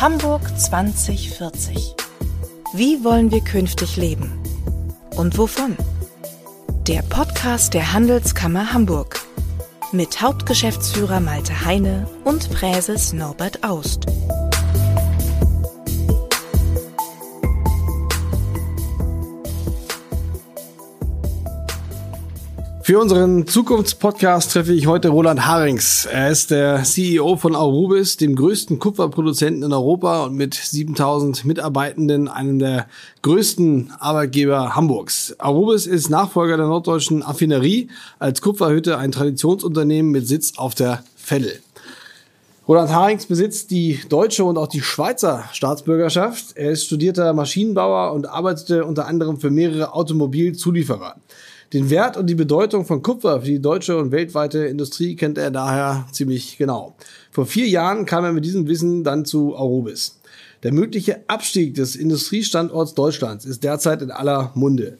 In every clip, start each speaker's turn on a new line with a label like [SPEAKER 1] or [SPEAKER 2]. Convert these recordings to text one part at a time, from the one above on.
[SPEAKER 1] Hamburg 2040. Wie wollen wir künftig leben? Und wovon? Der Podcast der Handelskammer Hamburg mit Hauptgeschäftsführer Malte Heine und Präses Norbert Aust.
[SPEAKER 2] Für unseren Zukunftspodcast treffe ich heute Roland Harings. Er ist der CEO von Aurubis, dem größten Kupferproduzenten in Europa und mit 7000 Mitarbeitenden einem der größten Arbeitgeber Hamburgs. Aurubis ist Nachfolger der norddeutschen Affinerie als Kupferhütte ein Traditionsunternehmen mit Sitz auf der Veddel. Roland Harings besitzt die deutsche und auch die Schweizer Staatsbürgerschaft. Er ist studierter Maschinenbauer und arbeitete unter anderem für mehrere Automobilzulieferer. Den Wert und die Bedeutung von Kupfer für die deutsche und weltweite Industrie kennt er daher ziemlich genau. Vor vier Jahren kam er mit diesem Wissen dann zu Aurobis. Der mögliche Abstieg des Industriestandorts Deutschlands ist derzeit in aller Munde.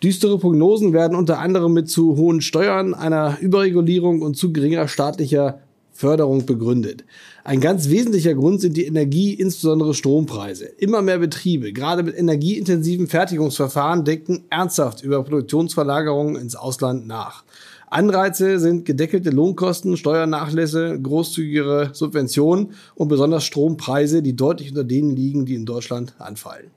[SPEAKER 2] Düstere Prognosen werden unter anderem mit zu hohen Steuern, einer Überregulierung und zu geringer staatlicher Förderung begründet. Ein ganz wesentlicher Grund sind die Energie, insbesondere Strompreise. Immer mehr Betriebe, gerade mit energieintensiven Fertigungsverfahren, denken ernsthaft über Produktionsverlagerungen ins Ausland nach. Anreize sind gedeckelte Lohnkosten, Steuernachlässe, großzügigere Subventionen und besonders Strompreise, die deutlich unter denen liegen, die in Deutschland anfallen.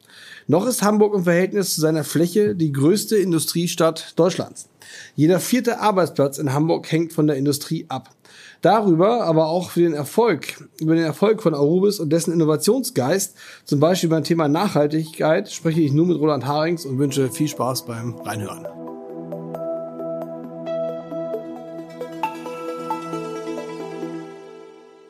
[SPEAKER 2] Noch ist Hamburg im Verhältnis zu seiner Fläche die größte Industriestadt Deutschlands. Jeder vierte Arbeitsplatz in Hamburg hängt von der Industrie ab. Darüber, aber auch für den Erfolg, über den Erfolg von Arubis und dessen Innovationsgeist, zum Beispiel beim Thema Nachhaltigkeit, spreche ich nur mit Roland Harings und wünsche viel Spaß beim Reinhören.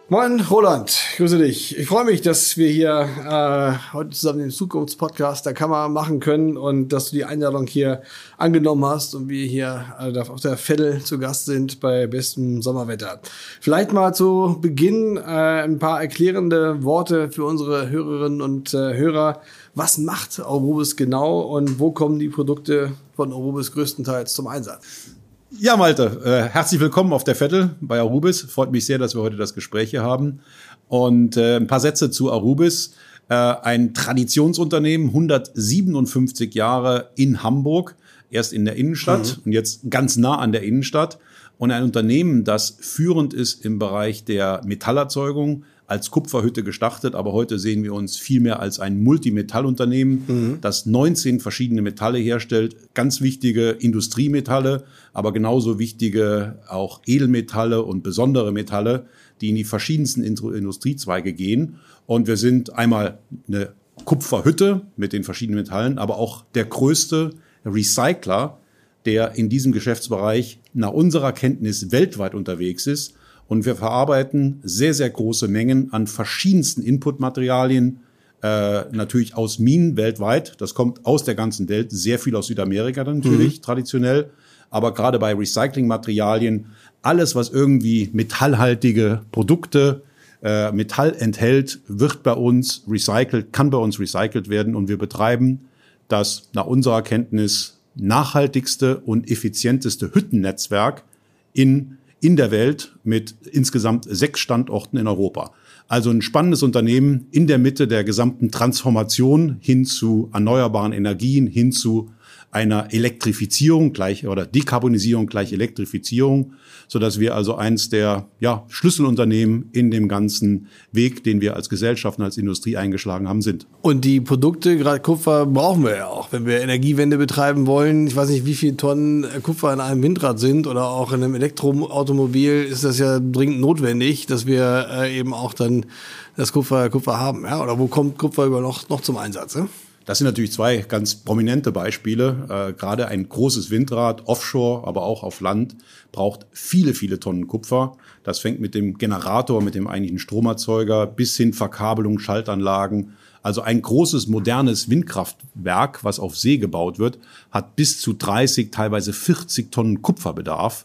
[SPEAKER 2] Moin, Roland, grüße dich. Ich freue mich, dass wir hier äh, heute zusammen den Zukunftspodcast der Kammer machen können und dass du die Einladung hier angenommen hast und wir hier äh, auf der Veddel zu Gast sind bei bestem Sommerwetter. Vielleicht mal zu Beginn äh, ein paar erklärende Worte für unsere Hörerinnen und äh, Hörer. Was macht Aurobis genau und wo kommen die Produkte von Aurobis größtenteils zum Einsatz?
[SPEAKER 3] Ja, Malte, äh, herzlich willkommen auf der Vettel bei Arubis. Freut mich sehr, dass wir heute das Gespräch hier haben. Und äh, ein paar Sätze zu Arubis. Äh, ein Traditionsunternehmen, 157 Jahre in Hamburg, erst in der Innenstadt mhm. und jetzt ganz nah an der Innenstadt. Und ein Unternehmen, das führend ist im Bereich der Metallerzeugung, als Kupferhütte gestartet, aber heute sehen wir uns viel mehr als ein Multimetallunternehmen, mhm. das 19 verschiedene Metalle herstellt, ganz wichtige Industriemetalle, aber genauso wichtige auch Edelmetalle und besondere Metalle, die in die verschiedensten Industriezweige gehen. Und wir sind einmal eine Kupferhütte mit den verschiedenen Metallen, aber auch der größte Recycler, der in diesem Geschäftsbereich nach unserer Kenntnis weltweit unterwegs ist und wir verarbeiten sehr, sehr große Mengen an verschiedensten Inputmaterialien, äh, natürlich aus Minen weltweit. Das kommt aus der ganzen Welt, sehr viel aus Südamerika natürlich, mhm. traditionell. Aber gerade bei Recyclingmaterialien, alles, was irgendwie metallhaltige Produkte, äh, Metall enthält, wird bei uns recycelt, kann bei uns recycelt werden. Und wir betreiben das nach unserer Kenntnis nachhaltigste und effizienteste Hüttennetzwerk in in der Welt mit insgesamt sechs Standorten in Europa. Also ein spannendes Unternehmen in der Mitte der gesamten Transformation hin zu erneuerbaren Energien, hin zu einer Elektrifizierung gleich oder Dekarbonisierung gleich Elektrifizierung, so dass wir also eins der ja, Schlüsselunternehmen in dem ganzen Weg, den wir als Gesellschaft und als Industrie eingeschlagen haben, sind.
[SPEAKER 2] Und die Produkte, gerade Kupfer, brauchen wir ja auch, wenn wir Energiewende betreiben wollen. Ich weiß nicht, wie viele Tonnen Kupfer in einem Windrad sind oder auch in einem Elektroautomobil ist das ja dringend notwendig, dass wir äh, eben auch dann das Kupfer, Kupfer haben. Ja? Oder wo kommt Kupfer über noch, noch zum Einsatz? Ne?
[SPEAKER 3] Das sind natürlich zwei ganz prominente Beispiele. Äh, gerade ein großes Windrad, offshore, aber auch auf Land, braucht viele, viele Tonnen Kupfer. Das fängt mit dem Generator, mit dem eigentlichen Stromerzeuger bis hin Verkabelung, Schaltanlagen. Also ein großes, modernes Windkraftwerk, was auf See gebaut wird, hat bis zu 30, teilweise 40 Tonnen Kupferbedarf.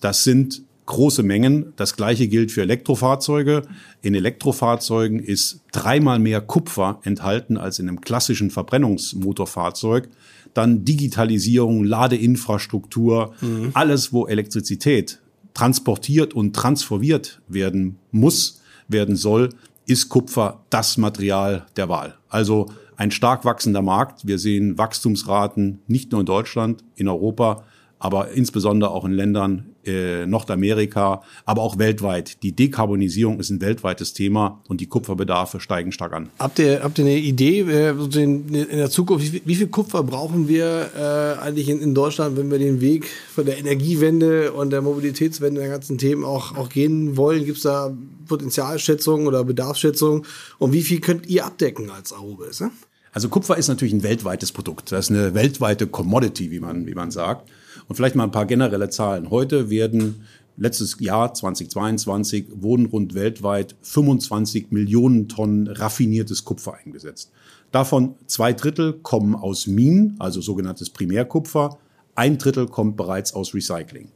[SPEAKER 3] Das sind große Mengen. Das gleiche gilt für Elektrofahrzeuge. In Elektrofahrzeugen ist dreimal mehr Kupfer enthalten als in einem klassischen Verbrennungsmotorfahrzeug. Dann Digitalisierung, Ladeinfrastruktur, mhm. alles, wo Elektrizität transportiert und transformiert werden muss, werden soll, ist Kupfer das Material der Wahl. Also ein stark wachsender Markt. Wir sehen Wachstumsraten nicht nur in Deutschland, in Europa, aber insbesondere auch in Ländern äh, Nordamerika, aber auch weltweit. Die Dekarbonisierung ist ein weltweites Thema und die Kupferbedarfe steigen stark an.
[SPEAKER 2] Habt ihr, habt ihr eine Idee äh, in, der Zukunft, wie, wie, viel Kupfer brauchen wir äh, eigentlich in, in, Deutschland, wenn wir den Weg von der Energiewende und der Mobilitätswende der ganzen Themen auch, auch gehen wollen? Gibt es da Potenzialschätzungen oder Bedarfsschätzungen? Und wie viel könnt ihr abdecken als Arubis? Ne?
[SPEAKER 3] Also Kupfer ist natürlich ein weltweites Produkt. Das ist eine weltweite Commodity, wie man, wie man sagt. Und vielleicht mal ein paar generelle Zahlen. Heute werden letztes Jahr 2022 wurden rund weltweit 25 Millionen Tonnen raffiniertes Kupfer eingesetzt. Davon zwei Drittel kommen aus Minen, also sogenanntes Primärkupfer. Ein Drittel kommt bereits aus Recycling.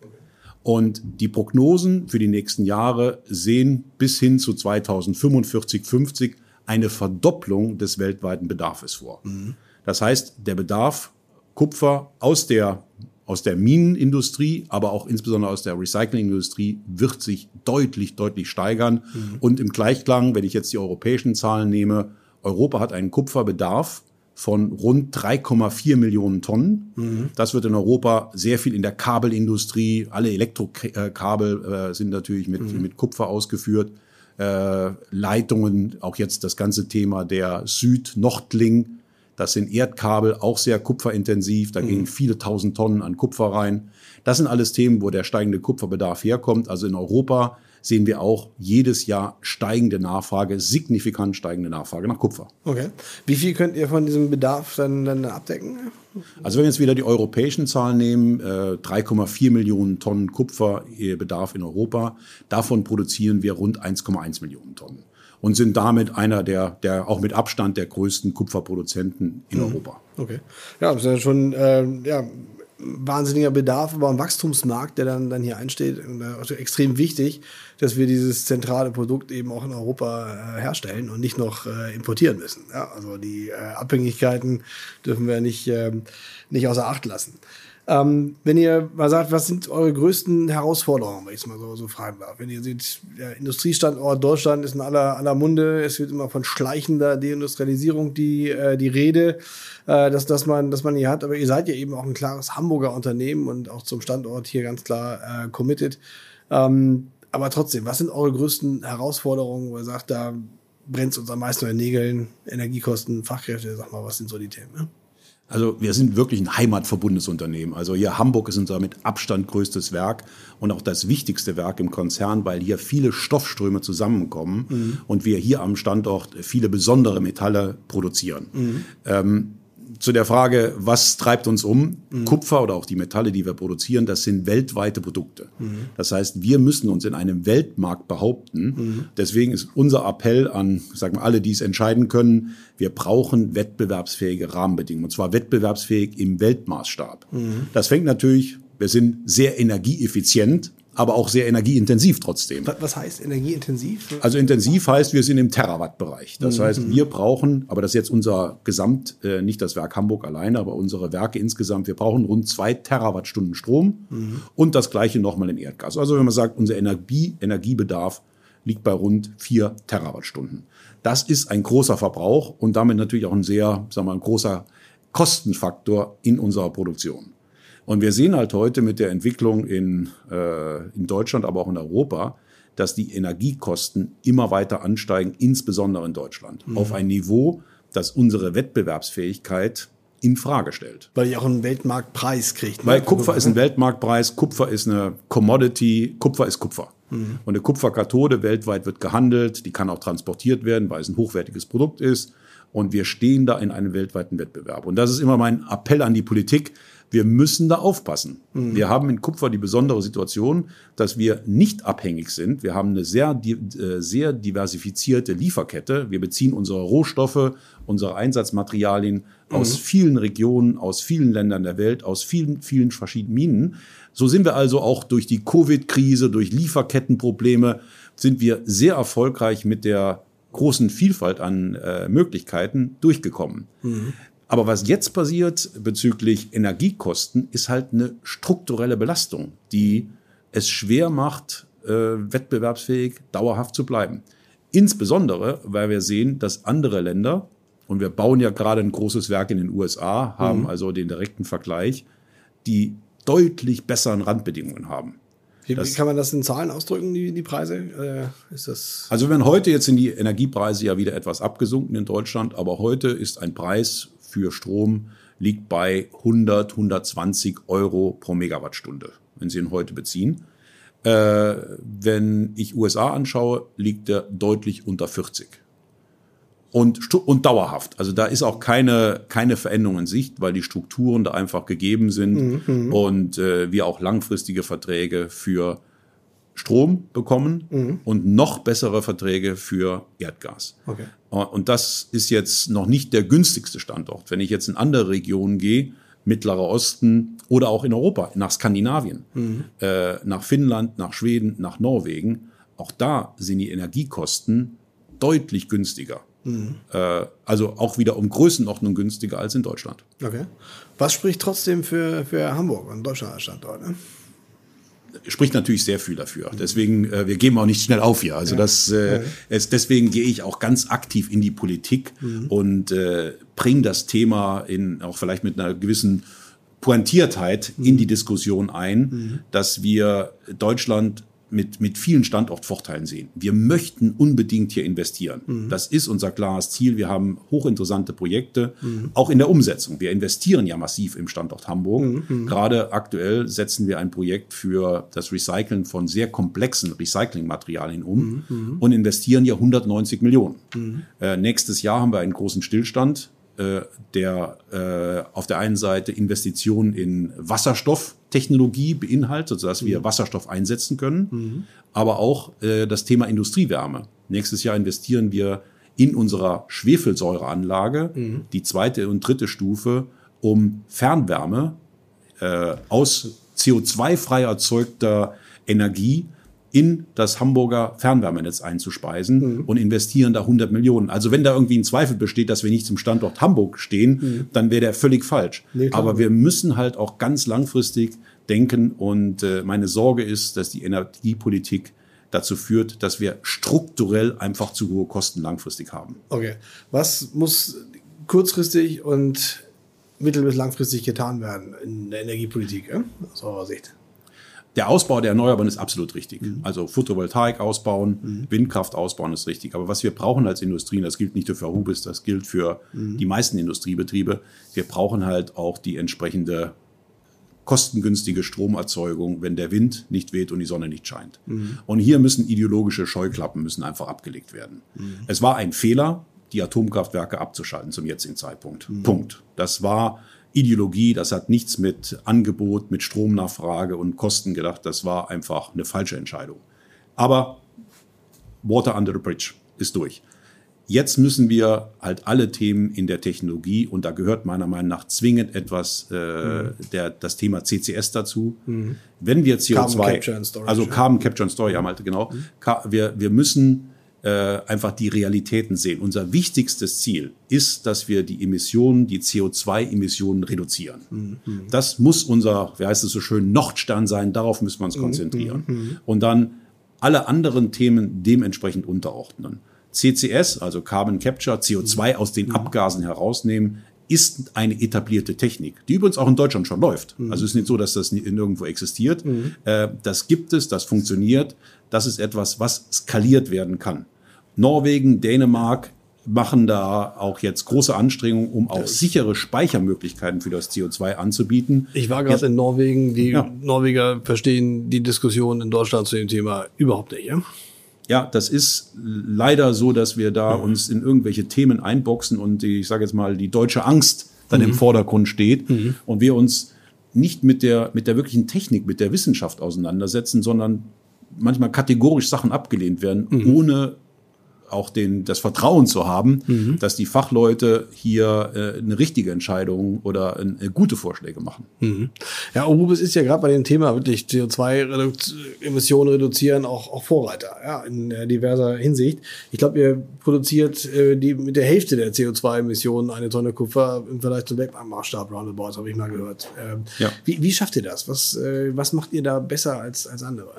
[SPEAKER 3] Und die Prognosen für die nächsten Jahre sehen bis hin zu 2045, 50 eine Verdopplung des weltweiten Bedarfs vor. Mhm. Das heißt, der Bedarf Kupfer aus der aus der Minenindustrie, aber auch insbesondere aus der Recyclingindustrie wird sich deutlich, deutlich steigern. Mhm. Und im Gleichklang, wenn ich jetzt die europäischen Zahlen nehme, Europa hat einen Kupferbedarf von rund 3,4 Millionen Tonnen. Mhm. Das wird in Europa sehr viel in der Kabelindustrie. Alle Elektrokabel äh, sind natürlich mit, mhm. mit Kupfer ausgeführt. Äh, Leitungen, auch jetzt das ganze Thema der Süd-Nordling das sind Erdkabel, auch sehr kupferintensiv. Da mhm. gehen viele tausend Tonnen an Kupfer rein. Das sind alles Themen, wo der steigende Kupferbedarf herkommt. Also in Europa sehen wir auch jedes Jahr steigende Nachfrage, signifikant steigende Nachfrage nach Kupfer.
[SPEAKER 2] Okay. Wie viel könnt ihr von diesem Bedarf dann, dann abdecken?
[SPEAKER 3] Also wenn wir jetzt wieder die europäischen Zahlen nehmen, äh, 3,4 Millionen Tonnen Kupferbedarf in Europa, davon produzieren wir rund 1,1 Millionen Tonnen und sind damit einer der, der auch mit Abstand der größten Kupferproduzenten in mhm. Europa.
[SPEAKER 2] Okay. Ja, das ist ja schon äh, ja, wahnsinniger Bedarf, aber ein Wachstumsmarkt, der dann, dann hier einsteht. Also extrem wichtig, dass wir dieses zentrale Produkt eben auch in Europa äh, herstellen und nicht noch äh, importieren müssen. Ja, also die äh, Abhängigkeiten dürfen wir nicht, äh, nicht außer Acht lassen. Ähm, wenn ihr mal sagt, was sind eure größten Herausforderungen, wenn ich es mal so, so fragen darf? Wenn ihr seht, der Industriestandort Deutschland ist in aller, aller Munde, es wird immer von schleichender Deindustrialisierung die, äh, die Rede, äh, dass, dass, man, dass man hier hat, aber ihr seid ja eben auch ein klares Hamburger Unternehmen und auch zum Standort hier ganz klar äh, committed. Ähm, aber trotzdem, was sind eure größten Herausforderungen, wo ihr sagt, da brennt es uns am meisten in den Nägeln, Energiekosten, Fachkräfte, sag mal, was sind so die Themen? Ne?
[SPEAKER 3] Also wir sind wirklich ein heimatverbundenes Unternehmen. Also hier Hamburg ist unser mit Abstand größtes Werk und auch das wichtigste Werk im Konzern, weil hier viele Stoffströme zusammenkommen mhm. und wir hier am Standort viele besondere Metalle produzieren. Mhm. Ähm, zu der Frage, was treibt uns um? Mhm. Kupfer oder auch die Metalle, die wir produzieren, das sind weltweite Produkte. Mhm. Das heißt, wir müssen uns in einem Weltmarkt behaupten. Mhm. Deswegen ist unser Appell an, sagen wir alle, die es entscheiden können, wir brauchen wettbewerbsfähige Rahmenbedingungen. Und zwar wettbewerbsfähig im Weltmaßstab. Das fängt natürlich, wir sind sehr energieeffizient aber auch sehr energieintensiv trotzdem.
[SPEAKER 2] Was heißt energieintensiv?
[SPEAKER 3] Also intensiv heißt, wir sind im Terawattbereich. Das mhm. heißt, wir brauchen, aber das ist jetzt unser Gesamt, äh, nicht das Werk Hamburg alleine, aber unsere Werke insgesamt, wir brauchen rund zwei Terawattstunden Strom mhm. und das gleiche nochmal in Erdgas. Also wenn man sagt, unser Energie, Energiebedarf liegt bei rund vier Terawattstunden. Das ist ein großer Verbrauch und damit natürlich auch ein sehr, sagen wir mal, ein großer Kostenfaktor in unserer Produktion. Und wir sehen halt heute mit der Entwicklung in, äh, in Deutschland, aber auch in Europa, dass die Energiekosten immer weiter ansteigen, insbesondere in Deutschland, mhm. auf ein Niveau, das unsere Wettbewerbsfähigkeit in Frage stellt.
[SPEAKER 2] Weil ihr auch einen Weltmarktpreis kriegt.
[SPEAKER 3] Ne? Weil Kupfer ist ein Weltmarktpreis, Kupfer ist eine Commodity, Kupfer ist Kupfer. Mhm. Und eine Kupferkathode weltweit wird gehandelt, die kann auch transportiert werden, weil es ein hochwertiges Produkt ist. Und wir stehen da in einem weltweiten Wettbewerb. Und das ist immer mein Appell an die Politik. Wir müssen da aufpassen. Mhm. Wir haben in Kupfer die besondere Situation, dass wir nicht abhängig sind. Wir haben eine sehr, äh, sehr diversifizierte Lieferkette. Wir beziehen unsere Rohstoffe, unsere Einsatzmaterialien mhm. aus vielen Regionen, aus vielen Ländern der Welt, aus vielen, vielen verschiedenen Minen. So sind wir also auch durch die Covid-Krise, durch Lieferkettenprobleme, sind wir sehr erfolgreich mit der großen Vielfalt an äh, Möglichkeiten durchgekommen. Mhm. Aber was jetzt passiert bezüglich Energiekosten, ist halt eine strukturelle Belastung, die es schwer macht, äh, wettbewerbsfähig, dauerhaft zu bleiben. Insbesondere, weil wir sehen, dass andere Länder, und wir bauen ja gerade ein großes Werk in den USA, haben also den direkten Vergleich, die deutlich besseren Randbedingungen haben.
[SPEAKER 2] Wie, wie kann man das in Zahlen ausdrücken, die, die Preise? Äh, ist das
[SPEAKER 3] Also wenn heute jetzt sind die Energiepreise ja wieder etwas abgesunken in Deutschland, aber heute ist ein Preis für Strom liegt bei 100, 120 Euro pro Megawattstunde, wenn Sie ihn heute beziehen. Äh, wenn ich USA anschaue, liegt er deutlich unter 40. Und, und dauerhaft. Also da ist auch keine, keine Veränderung in Sicht, weil die Strukturen da einfach gegeben sind und äh, wir auch langfristige Verträge für Strom bekommen und noch bessere Verträge für Erdgas.
[SPEAKER 2] Okay.
[SPEAKER 3] Und das ist jetzt noch nicht der günstigste Standort. Wenn ich jetzt in andere Regionen gehe, Mittlerer Osten oder auch in Europa, nach Skandinavien, äh, nach Finnland, nach Schweden, nach Norwegen, auch da sind die Energiekosten deutlich günstiger. Äh, also auch wieder um Größenordnung günstiger als in Deutschland.
[SPEAKER 2] Okay. Was spricht trotzdem für, für Hamburg und Deutschland als Standort? Ne?
[SPEAKER 3] Spricht natürlich sehr viel dafür. Deswegen, äh, wir geben auch nicht schnell auf hier. Also das, äh, es, deswegen gehe ich auch ganz aktiv in die Politik und äh, bringe das Thema in auch vielleicht mit einer gewissen Pointiertheit in die Diskussion ein, dass wir Deutschland mit, mit vielen Standortvorteilen sehen. Wir möchten unbedingt hier investieren. Das ist unser klares Ziel. Wir haben hochinteressante Projekte, auch in der Umsetzung. Wir investieren ja massiv im Standort Hamburg. Gerade aktuell setzen wir ein Projekt für das Recyceln von sehr komplexen Recyclingmaterialien um und investieren ja 190 Millionen. Äh, nächstes Jahr haben wir einen großen Stillstand der äh, auf der einen Seite Investitionen in Wasserstofftechnologie beinhaltet, sodass wir Wasserstoff einsetzen können, aber auch äh, das Thema Industriewärme. Nächstes Jahr investieren wir in unserer Schwefelsäureanlage, die zweite und dritte Stufe, um Fernwärme äh, aus CO2-frei erzeugter Energie in das Hamburger Fernwärmenetz einzuspeisen und investieren da 100 Millionen. Also wenn da irgendwie ein Zweifel besteht, dass wir nicht zum Standort Hamburg stehen, dann wäre der völlig falsch.
[SPEAKER 2] Nee.
[SPEAKER 3] Aber wir müssen halt auch ganz langfristig denken und äh, meine Sorge ist, dass die Energiepolitik dazu führt, dass wir strukturell einfach zu hohe Kosten langfristig haben.
[SPEAKER 2] Okay. Was muss kurzfristig und mittel- bis langfristig getan werden in der Energiepolitik, ja? aus eurer Sicht?
[SPEAKER 3] Der Ausbau der Erneuerbaren ist absolut richtig. Also Photovoltaik ausbauen, Windkraft ausbauen ist richtig. Aber was wir brauchen als Industrie, und das gilt nicht nur für Hubis, das gilt für die meisten Industriebetriebe, wir brauchen halt auch die entsprechende kostengünstige Stromerzeugung, wenn der Wind nicht weht und die Sonne nicht scheint. Und hier müssen ideologische Scheuklappen müssen einfach abgelegt werden. Es war ein Fehler, die Atomkraftwerke abzuschalten zum jetzigen Zeitpunkt. Punkt. Das war Ideologie, das hat nichts mit Angebot, mit Stromnachfrage und Kosten gedacht. Das war einfach eine falsche Entscheidung. Aber Water under the bridge ist durch. Jetzt müssen wir halt alle Themen in der Technologie, und da gehört meiner Meinung nach zwingend etwas, äh, der, das Thema CCS dazu. Wenn wir CO2,
[SPEAKER 2] Carbon Capture and Storage,
[SPEAKER 3] also. Carbon Capture and Storage, ja, Malte, genau. Ka- Wir, wir müssen äh, einfach die Realitäten sehen. Unser wichtigstes Ziel ist, dass wir die Emissionen, die CO2-Emissionen reduzieren. Das muss unser, wie heißt es so schön, Nordstern sein. Darauf müssen wir uns konzentrieren. Und dann alle anderen Themen dementsprechend unterordnen. CCS, also Carbon Capture, CO2 aus den Abgasen herausnehmen, ist eine etablierte Technik, die übrigens auch in Deutschland schon läuft. Also es ist nicht so, dass das nirgendwo existiert. Äh, das gibt es, das funktioniert. Das ist etwas, was skaliert werden kann. Norwegen, Dänemark machen da auch jetzt große Anstrengungen, um auch sichere Speichermöglichkeiten für das CO2 anzubieten.
[SPEAKER 2] Ich war gerade in Norwegen. Die
[SPEAKER 3] Ja.
[SPEAKER 2] Norweger verstehen die Diskussion in Deutschland zu dem Thema überhaupt nicht. Ja?
[SPEAKER 3] Ja, das ist leider so, dass wir da uns in irgendwelche Themen einboxen und die, ich sage jetzt mal, die deutsche Angst dann im Vordergrund steht und wir uns nicht mit der, mit der wirklichen Technik, mit der Wissenschaft auseinandersetzen, sondern manchmal kategorisch Sachen abgelehnt werden, ohne auch den, das Vertrauen zu haben, dass die Fachleute hier äh, eine richtige Entscheidung oder äh, gute Vorschläge machen.
[SPEAKER 2] Ja, Arubis ist ja gerade bei dem Thema wirklich CO2-Emissionen reduzieren auch, auch Vorreiter, ja, in äh, diverser Hinsicht. Ich glaube, ihr produziert äh, die mit der Hälfte der CO2-Emissionen eine Tonne Kupfer im Vergleich zum Weltmarktmaßstab Roundabout, habe ich mal gehört. Ähm,
[SPEAKER 3] Ja.
[SPEAKER 2] wie, wie schafft ihr das? Was, äh, was macht ihr da besser als, als andere?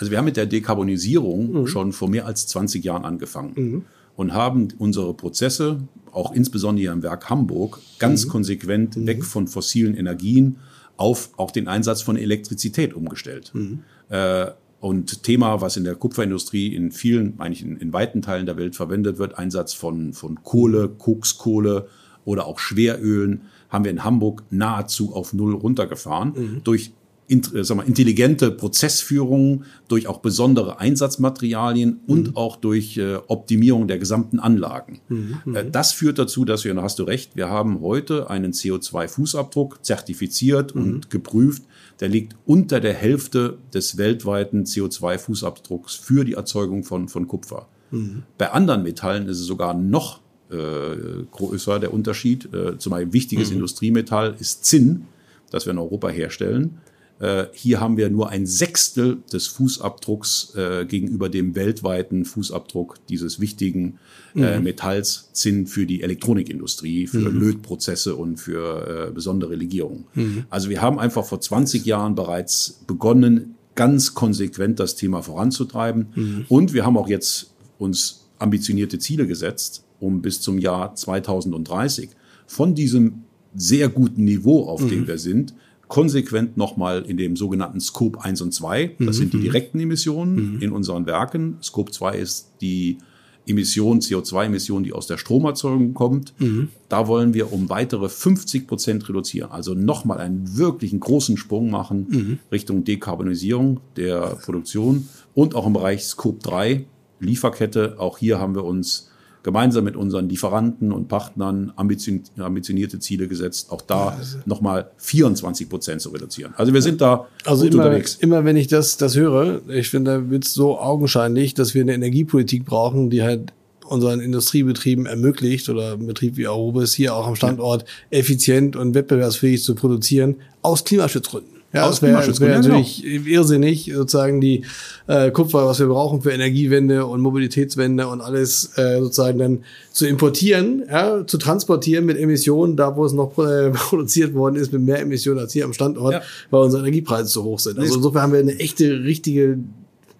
[SPEAKER 3] Also wir haben mit der Dekarbonisierung mhm. schon vor mehr als 20 Jahren angefangen mhm. und haben unsere Prozesse, auch insbesondere hier im Werk Hamburg, ganz mhm. konsequent mhm. weg von fossilen Energien auf auch den Einsatz von Elektrizität umgestellt. Mhm. Äh, und Thema, was in der Kupferindustrie in vielen, eigentlich in, in weiten Teilen der Welt verwendet wird, Einsatz von, von Kohle, Kokskohle oder auch Schwerölen, haben wir in Hamburg nahezu auf Null runtergefahren mhm. durch äh, sagen wir, intelligente Prozessführung, durch auch besondere Einsatzmaterialien und mhm. auch durch äh, Optimierung der gesamten Anlagen. Mhm. mhm. Äh, das führt dazu, dass wir, da hast du recht, wir haben heute einen CO2-Fußabdruck zertifiziert mhm. und geprüft. Der liegt unter der Hälfte des weltweiten CO2-Fußabdrucks für die Erzeugung von, von Kupfer. Mhm. Bei anderen Metallen ist es sogar noch äh, größer der Unterschied. Äh, zum Beispiel wichtiges. Industriemetall ist Zinn, das wir in Europa herstellen. Äh, hier haben wir nur ein Sechstel des Fußabdrucks äh, gegenüber dem weltweiten Fußabdruck dieses wichtigen äh, mhm. Metalls Zinn für die Elektronikindustrie, für mhm. Lötprozesse und für äh, besondere Legierungen. Mhm. Also wir haben einfach vor 20 Jahren bereits begonnen, ganz konsequent das Thema voranzutreiben. Mhm. Und wir haben auch jetzt uns ambitionierte Ziele gesetzt, um bis zum Jahr 2030 von diesem sehr guten Niveau, auf dem mhm. wir sind, konsequent nochmal in dem sogenannten Scope 1 und 2. Das mhm. sind die direkten Emissionen mhm. in unseren Werken. Scope 2 ist die Emission, CO2-Emission, die aus der Stromerzeugung kommt. Mhm. Da wollen wir um weitere 50 Prozent reduzieren. Also nochmal einen wirklichen großen Sprung machen mhm. Richtung Dekarbonisierung der Produktion und auch im Bereich Scope 3, Lieferkette. Auch hier haben wir uns gemeinsam mit unseren Lieferanten und Partnern ambitionierte Ziele gesetzt, auch da also. nochmal 24 Prozent zu reduzieren. Also wir sind da
[SPEAKER 2] also immer, unterwegs. Immer wenn ich das, das höre, ich finde, da wird es so augenscheinlich, dass wir eine Energiepolitik brauchen, die halt unseren Industriebetrieben ermöglicht oder ein Betrieb wie Arubis hier auch am Standort effizient und wettbewerbsfähig zu produzieren, aus Klimaschutzgründen. Ja, das wäre wär natürlich genau. irrsinnig, sozusagen die äh, Kupfer, was wir brauchen für Energiewende und Mobilitätswende und alles äh, sozusagen dann zu importieren, ja, zu transportieren mit Emissionen, da wo es noch äh, produziert worden ist, mit mehr Emissionen als hier am Standort, ja. weil unsere Energiepreise zu hoch sind. Also insofern haben wir eine echte, richtige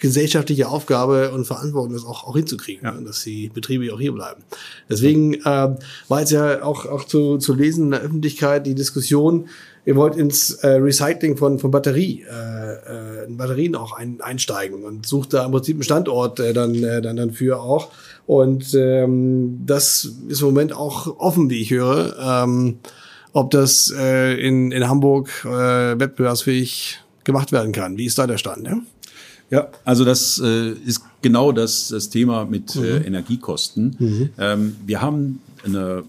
[SPEAKER 2] gesellschaftliche Aufgabe und Verantwortung, das auch, auch hinzukriegen, ja. dass die Betriebe auch hier bleiben. Deswegen äh, war jetzt ja auch, auch zu, zu lesen in der Öffentlichkeit die Diskussion, ihr wollt ins äh, Recycling von, von Batterie, äh, äh, Batterien auch ein, einsteigen und sucht da im Prinzip einen Standort äh, dann, äh, dann, dann für auch. Und ähm, das ist im Moment auch offen, wie ich höre, ähm, ob das äh, in, in Hamburg äh, wettbewerbsfähig gemacht werden kann. Wie ist da der Stand? Ja,
[SPEAKER 3] ja also das äh, ist genau das, das Thema mit mhm. äh, Energiekosten. Mhm. Ähm, wir haben eine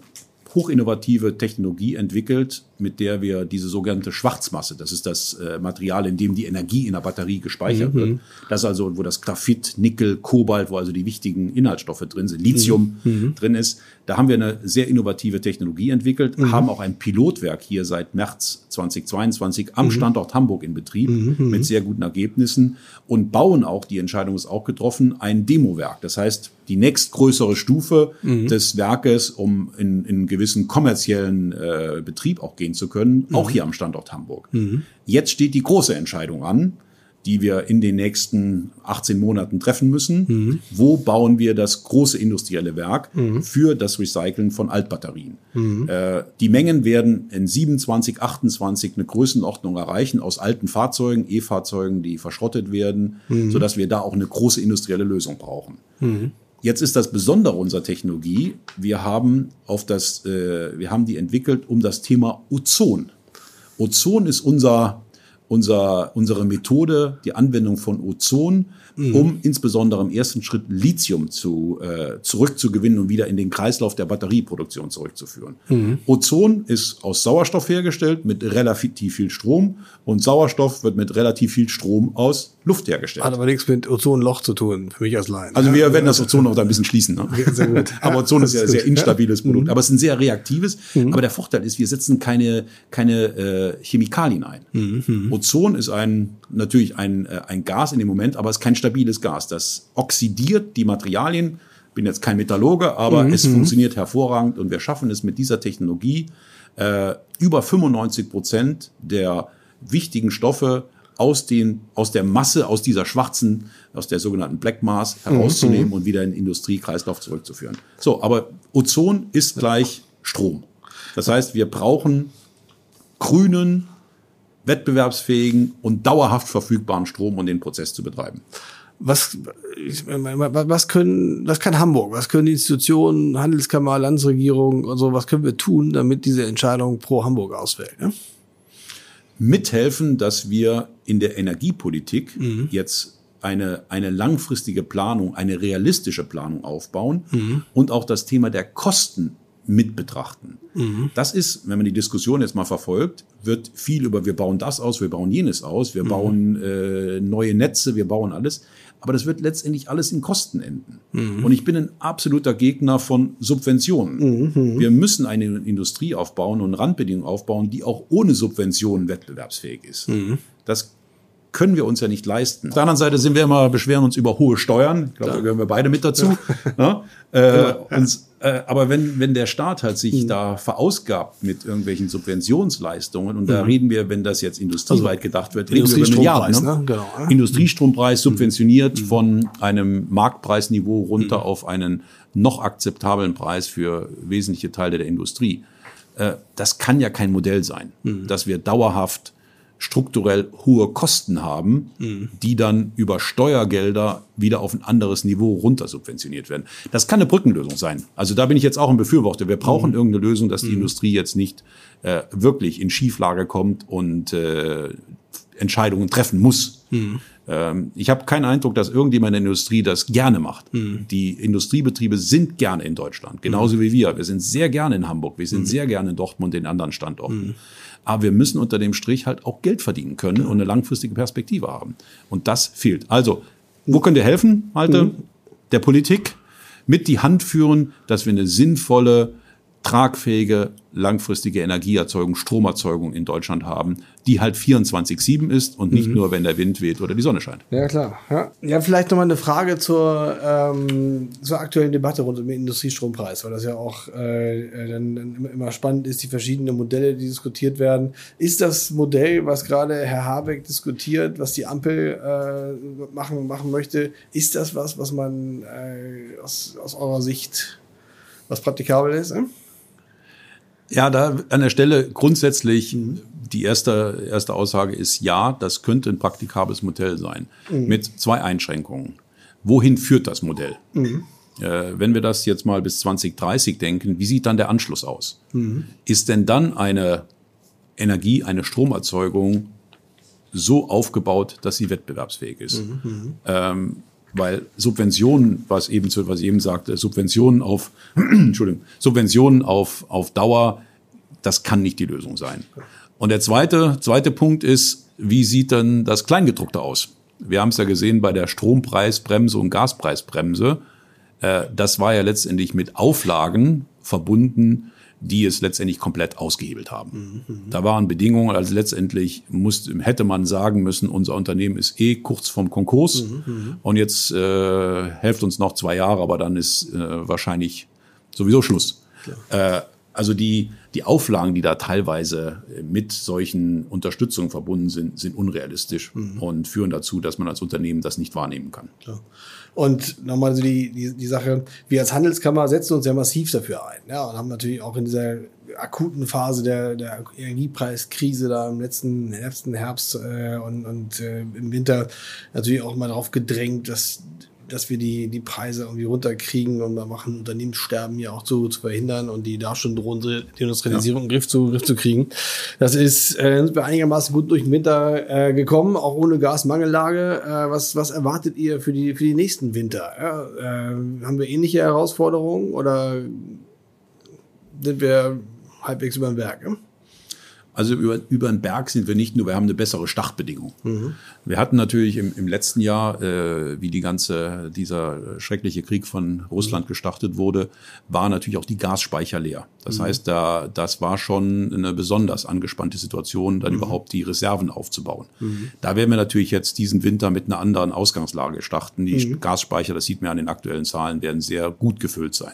[SPEAKER 3] hochinnovative Technologie entwickelt, mit der wir diese sogenannte Schwarzmasse, das ist das äh, Material, in dem die Energie in der Batterie gespeichert mhm. wird. Das also, wo das Graphit, Nickel, Kobalt, wo also die wichtigen Inhaltsstoffe drin sind, Lithium mhm. mhm. drin ist. Da haben wir eine sehr innovative Technologie entwickelt, mhm. haben auch ein Pilotwerk hier seit März 2022 am mhm. Standort Hamburg in Betrieb mhm. mit sehr guten Ergebnissen und bauen auch, die Entscheidung ist auch getroffen, ein Demowerk. Das heißt, die nächstgrößere Stufe des Werkes, um in, in gewissen kommerziellen äh, Betrieb auch gehen gehen zu können, mhm. auch hier am Standort Hamburg. Mhm. Jetzt steht die große Entscheidung an, die wir in den nächsten 18 Monaten treffen müssen. Mhm. Wo bauen wir das große industrielle Werk mhm. für das Recyceln von Altbatterien? Mhm. Äh, die Mengen werden in 27, 28 eine Größenordnung erreichen aus alten Fahrzeugen, E-Fahrzeugen, die verschrottet werden, mhm. sodass wir da auch eine große industrielle Lösung brauchen. Jetzt ist das Besondere unserer Technologie, wir haben auf das, äh, wir haben die entwickelt um das Thema Ozon. Ozon ist unser, unser, unsere Methode, die Anwendung von Ozon mhm. um insbesondere im ersten Schritt Lithium zu, äh, zurückzugewinnen und wieder in den Kreislauf der Batterieproduktion zurückzuführen. Mhm. Ozon ist aus Sauerstoff hergestellt mit relativ viel Strom und Sauerstoff wird mit relativ viel Strom aus Luft hergestellt.
[SPEAKER 2] Hat aber nichts mit Ozonloch zu tun, für mich als Laien.
[SPEAKER 3] Also wir werden das Ozon noch ein bisschen schließen. Ne? Sehr gut. aber Ozon ist ja ein sehr instabiles Produkt. Mhm. Aber es ist ein sehr reaktives. Mhm. Aber der Vorteil ist, wir setzen keine, keine äh, Chemikalien ein. Mhm. Ozon ist ein natürlich ein, äh, ein Gas in dem Moment, aber es ist kein stabiles Gas. Das oxidiert die Materialien. Bin jetzt kein Metallurge, aber es funktioniert hervorragend und wir schaffen es mit dieser Technologie, äh, über 95 Prozent der wichtigen Stoffe aus, den, aus der Masse, aus dieser schwarzen, aus der sogenannten Black Mass herauszunehmen mhm. und wieder in den Industriekreislauf zurückzuführen. So, aber Ozon ist gleich Strom. Das heißt, wir brauchen grünen, wettbewerbsfähigen und dauerhaft verfügbaren Strom, um den Prozess zu betreiben.
[SPEAKER 2] Was, was können, was kann Hamburg, was können die Institutionen, Handelskammer, Landesregierung und so, was können wir tun, damit diese Entscheidung pro Hamburg ausfällt? Ne?
[SPEAKER 3] Mithelfen, dass wir in der Energiepolitik mhm. jetzt eine, eine langfristige Planung, eine realistische Planung aufbauen mhm. und auch das Thema der Kosten mit betrachten. Mhm. Das ist, wenn man die Diskussion jetzt mal verfolgt, wird viel über wir bauen das aus, wir bauen jenes aus, wir mhm. bauen äh, neue Netze, wir bauen alles. Aber das wird letztendlich alles in Kosten enden. Mhm. Und ich bin ein absoluter Gegner von Subventionen. Mhm. Wir müssen eine Industrie aufbauen und Randbedingungen aufbauen, die auch ohne Subventionen wettbewerbsfähig ist. Mhm. Das können wir uns ja nicht leisten. Auf der anderen Seite sind wir immer, beschweren uns über hohe Steuern. Ich glaube, da gehören wir beide mit dazu. Ja. Äh, ja. Und, äh, aber wenn, wenn der Staat halt sich mhm. da verausgabt mit irgendwelchen Subventionsleistungen, und da mhm. reden wir, wenn das jetzt industrieweit also, gedacht wird, reden wir über Milliarden. Ne? Ne? Genau, ne? Industriestrompreis mhm. subventioniert mhm. von einem Marktpreisniveau runter mhm. auf einen noch akzeptablen Preis für wesentliche Teile der Industrie. Äh, das kann ja kein Modell sein, mhm. dass wir dauerhaft strukturell hohe Kosten haben, mhm. die dann über Steuergelder wieder auf ein anderes Niveau runtersubventioniert werden. Das kann eine Brückenlösung sein. Also da bin ich jetzt auch ein Befürworter. Wir brauchen mhm. irgendeine Lösung, dass die mhm. Industrie jetzt nicht äh, wirklich in Schieflage kommt und äh, Entscheidungen treffen muss. Mhm. Ähm, ich habe keinen Eindruck, dass irgendjemand in der Industrie das gerne macht. Mhm. Die Industriebetriebe sind gerne in Deutschland, genauso mhm. wie wir. Wir sind sehr gerne in Hamburg, wir sind sehr gerne in Dortmund, in anderen Standorten. Aber wir müssen unter dem Strich halt auch Geld verdienen können und eine langfristige Perspektive haben. Und das fehlt. Also, wo könnt ihr helfen, Malte? Mhm. Der Politik mit die Hand führen, dass wir eine sinnvolle, tragfähige, langfristige Energieerzeugung, Stromerzeugung in Deutschland haben, die halt 24-7 ist und nicht mhm. nur, wenn der Wind weht oder die Sonne scheint.
[SPEAKER 2] Ja, klar. Ja, ja vielleicht nochmal eine Frage zur, ähm, zur aktuellen Debatte rund um den Industriestrompreis, weil das ja auch äh, dann, dann immer spannend ist, die verschiedenen Modelle, die diskutiert werden. Ist das Modell, was gerade Herr Habeck diskutiert, was die Ampel äh, machen, machen möchte, ist das was, was man äh, aus, aus eurer Sicht was praktikabel ist? Äh?
[SPEAKER 3] Ja, da an der Stelle grundsätzlich mhm. Die erste, erste Aussage ist ja, das könnte ein praktikables Modell sein. Mhm. Mit zwei Einschränkungen. Wohin führt das Modell? Mhm. Äh, wenn wir das jetzt mal bis 2030 denken, wie sieht dann der Anschluss aus? Mhm. Ist denn dann eine Energie, eine Stromerzeugung so aufgebaut, dass sie wettbewerbsfähig ist? Mhm. Mhm. Ähm, weil Subventionen, was eben, was ich eben sagte, Subventionen auf, Entschuldigung, Subventionen auf, auf Dauer, das kann nicht die Lösung sein. Und der zweite, zweite Punkt ist, wie sieht denn das Kleingedruckte aus? Wir haben es ja gesehen bei der Strompreisbremse und Gaspreisbremse. Äh, das war ja letztendlich mit Auflagen verbunden, die es letztendlich komplett ausgehebelt haben. Mhm. Da waren Bedingungen, also letztendlich musste, hätte man sagen müssen, unser Unternehmen ist eh kurz vorm Konkurs mhm. und jetzt äh, helft uns noch zwei Jahre, aber dann ist äh, wahrscheinlich sowieso Schluss. Äh, also die, die Auflagen, die da teilweise mit solchen Unterstützungen verbunden sind, sind unrealistisch mhm. und führen dazu, dass man als Unternehmen das nicht wahrnehmen kann. Klar.
[SPEAKER 2] Und nochmal so die, die, die Sache, wir als Handelskammer setzen uns ja massiv dafür ein. Ja, und haben natürlich auch in dieser akuten Phase der, der Energiepreiskrise da im letzten, letzten Herbst äh, und, und äh, im Winter natürlich auch mal darauf gedrängt, dass dass wir die, die Preise irgendwie runterkriegen und da machen Unternehmenssterben ja auch zu, zu verhindern und die da schon drohen, die Industrialisierung ja. in Griff zu, Griff zu kriegen. Das ist, äh, sind wir einigermaßen gut durch den Winter äh, gekommen, auch ohne Gasmangellage. Äh, was, was erwartet ihr für die, für die nächsten Winter? Ja, äh, haben wir ähnliche Herausforderungen oder sind wir halbwegs über den Berg? Ja?
[SPEAKER 3] Also über, über den Berg sind wir nicht nur, wir haben eine bessere Startbedingung. Mhm. Wir hatten natürlich im, im letzten Jahr, äh, wie die ganze, dieser schreckliche Krieg von Russland mhm. gestartet wurde, war natürlich auch die Gasspeicher leer. Das mhm. heißt, da, das war schon eine besonders angespannte Situation, dann mhm. überhaupt die Reserven aufzubauen. Mhm. Da werden wir natürlich jetzt diesen Winter mit einer anderen Ausgangslage starten. Die mhm. Gasspeicher, das sieht man an den aktuellen Zahlen, werden sehr gut gefüllt sein.